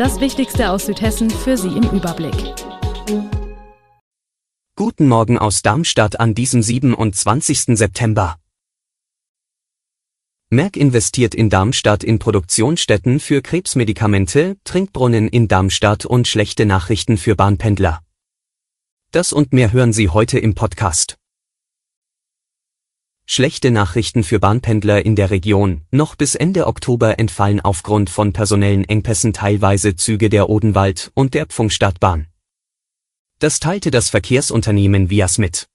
Das Wichtigste aus Südhessen für Sie im Überblick. Guten Morgen aus Darmstadt an diesem 27. September. Merck investiert in Darmstadt in Produktionsstätten für Krebsmedikamente, Trinkbrunnen in Darmstadt und schlechte Nachrichten für Bahnpendler. Das und mehr hören Sie heute im Podcast. Schlechte Nachrichten für Bahnpendler in der Region. Noch bis Ende Oktober entfallen aufgrund von personellen Engpässen teilweise Züge der Odenwald und der Pfungstadtbahn. Das teilte das Verkehrsunternehmen Vias mit.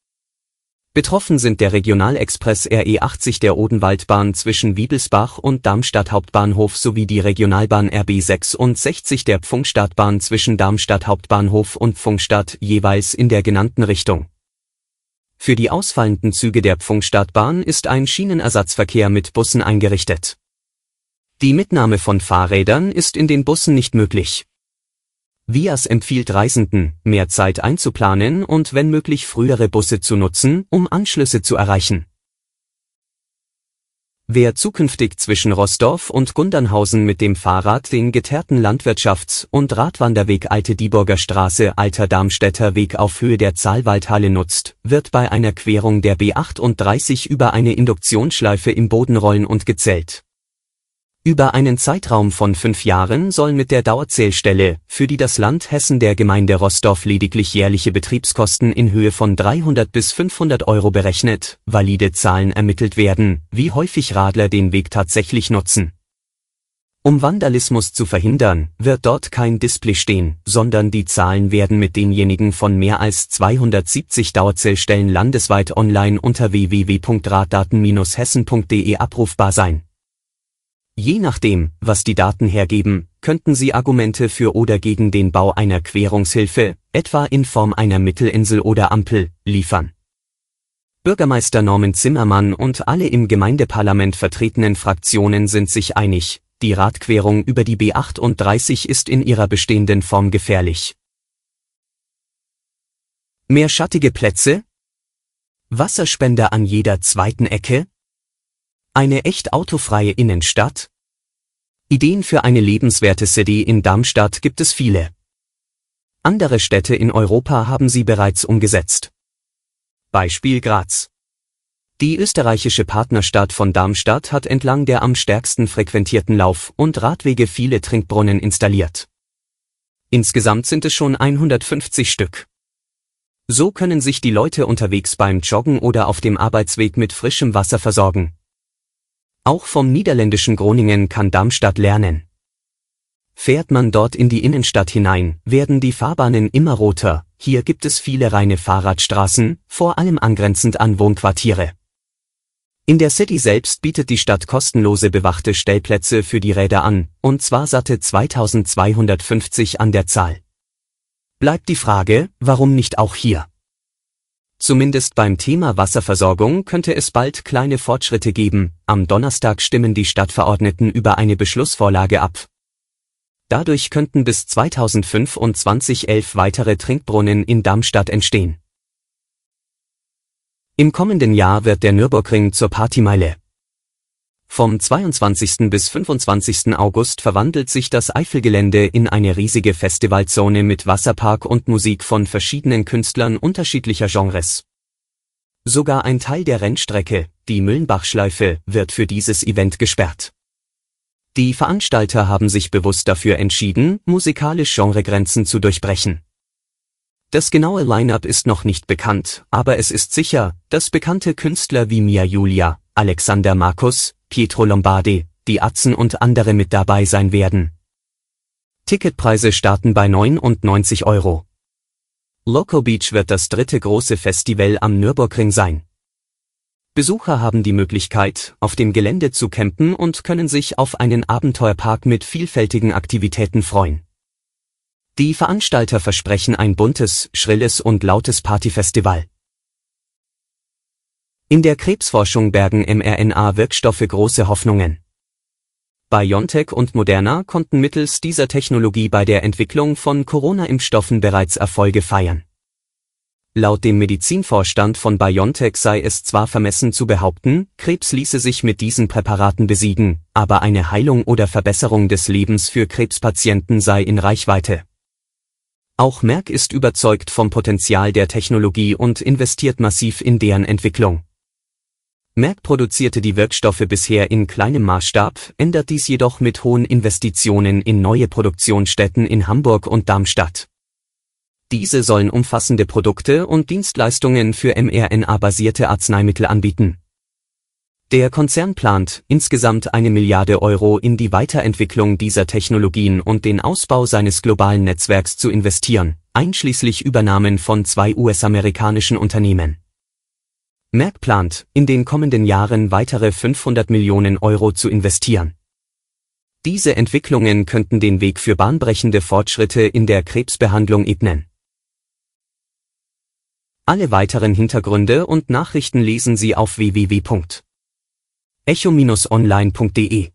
Betroffen sind der Regionalexpress RE80 der Odenwaldbahn zwischen Wiebelsbach und Darmstadt Hauptbahnhof sowie die Regionalbahn RB66 der Pfungstadtbahn zwischen Darmstadt Hauptbahnhof und Pfungstadt jeweils in der genannten Richtung. Für die ausfallenden Züge der Pfungstadtbahn ist ein Schienenersatzverkehr mit Bussen eingerichtet. Die Mitnahme von Fahrrädern ist in den Bussen nicht möglich. Vias empfiehlt Reisenden, mehr Zeit einzuplanen und wenn möglich frühere Busse zu nutzen, um Anschlüsse zu erreichen. Wer zukünftig zwischen Rossdorf und Gundernhausen mit dem Fahrrad den geteerten Landwirtschafts- und Radwanderweg Alte Dieburger Straße Alter Darmstädter Weg auf Höhe der Zahlwaldhalle nutzt, wird bei einer Querung der B38 über eine Induktionsschleife im Boden rollen und gezählt. Über einen Zeitraum von fünf Jahren soll mit der Dauerzählstelle, für die das Land Hessen der Gemeinde Rossdorf lediglich jährliche Betriebskosten in Höhe von 300 bis 500 Euro berechnet, valide Zahlen ermittelt werden, wie häufig Radler den Weg tatsächlich nutzen. Um Vandalismus zu verhindern, wird dort kein Display stehen, sondern die Zahlen werden mit denjenigen von mehr als 270 Dauerzählstellen landesweit online unter www.raddaten-hessen.de abrufbar sein. Je nachdem, was die Daten hergeben, könnten Sie Argumente für oder gegen den Bau einer Querungshilfe, etwa in Form einer Mittelinsel oder Ampel, liefern. Bürgermeister Norman Zimmermann und alle im Gemeindeparlament vertretenen Fraktionen sind sich einig, die Radquerung über die B38 ist in ihrer bestehenden Form gefährlich. Mehr schattige Plätze? Wasserspender an jeder zweiten Ecke? Eine echt autofreie Innenstadt? Ideen für eine lebenswerte City in Darmstadt gibt es viele. Andere Städte in Europa haben sie bereits umgesetzt. Beispiel Graz. Die österreichische Partnerstadt von Darmstadt hat entlang der am stärksten frequentierten Lauf- und Radwege viele Trinkbrunnen installiert. Insgesamt sind es schon 150 Stück. So können sich die Leute unterwegs beim Joggen oder auf dem Arbeitsweg mit frischem Wasser versorgen. Auch vom niederländischen Groningen kann Darmstadt lernen. Fährt man dort in die Innenstadt hinein, werden die Fahrbahnen immer roter, hier gibt es viele reine Fahrradstraßen, vor allem angrenzend an Wohnquartiere. In der City selbst bietet die Stadt kostenlose bewachte Stellplätze für die Räder an, und zwar satte 2250 an der Zahl. Bleibt die Frage, warum nicht auch hier? Zumindest beim Thema Wasserversorgung könnte es bald kleine Fortschritte geben, am Donnerstag stimmen die Stadtverordneten über eine Beschlussvorlage ab. Dadurch könnten bis 2025 elf weitere Trinkbrunnen in Darmstadt entstehen. Im kommenden Jahr wird der Nürburgring zur Partymeile. Vom 22. bis 25. August verwandelt sich das Eifelgelände in eine riesige Festivalzone mit Wasserpark und Musik von verschiedenen Künstlern unterschiedlicher Genres. Sogar ein Teil der Rennstrecke, die Müllenbachschleife, wird für dieses Event gesperrt. Die Veranstalter haben sich bewusst dafür entschieden, musikalisch Genregrenzen zu durchbrechen. Das genaue Line-up ist noch nicht bekannt, aber es ist sicher, dass bekannte Künstler wie Mia Julia, Alexander Markus, Pietro Lombardi, die Atzen und andere mit dabei sein werden. Ticketpreise starten bei 99 Euro. Loco Beach wird das dritte große Festival am Nürburgring sein. Besucher haben die Möglichkeit, auf dem Gelände zu campen und können sich auf einen Abenteuerpark mit vielfältigen Aktivitäten freuen. Die Veranstalter versprechen ein buntes, schrilles und lautes Partyfestival. In der Krebsforschung bergen mRNA-Wirkstoffe große Hoffnungen. BioNTech und Moderna konnten mittels dieser Technologie bei der Entwicklung von Corona-Impfstoffen bereits Erfolge feiern. Laut dem Medizinvorstand von BioNTech sei es zwar vermessen zu behaupten, Krebs ließe sich mit diesen Präparaten besiegen, aber eine Heilung oder Verbesserung des Lebens für Krebspatienten sei in Reichweite. Auch Merck ist überzeugt vom Potenzial der Technologie und investiert massiv in deren Entwicklung. Merck produzierte die Wirkstoffe bisher in kleinem Maßstab, ändert dies jedoch mit hohen Investitionen in neue Produktionsstätten in Hamburg und Darmstadt. Diese sollen umfassende Produkte und Dienstleistungen für mRNA-basierte Arzneimittel anbieten. Der Konzern plant, insgesamt eine Milliarde Euro in die Weiterentwicklung dieser Technologien und den Ausbau seines globalen Netzwerks zu investieren, einschließlich Übernahmen von zwei US-amerikanischen Unternehmen. Merck plant, in den kommenden Jahren weitere 500 Millionen Euro zu investieren. Diese Entwicklungen könnten den Weg für bahnbrechende Fortschritte in der Krebsbehandlung ebnen. Alle weiteren Hintergründe und Nachrichten lesen Sie auf www.echo-online.de.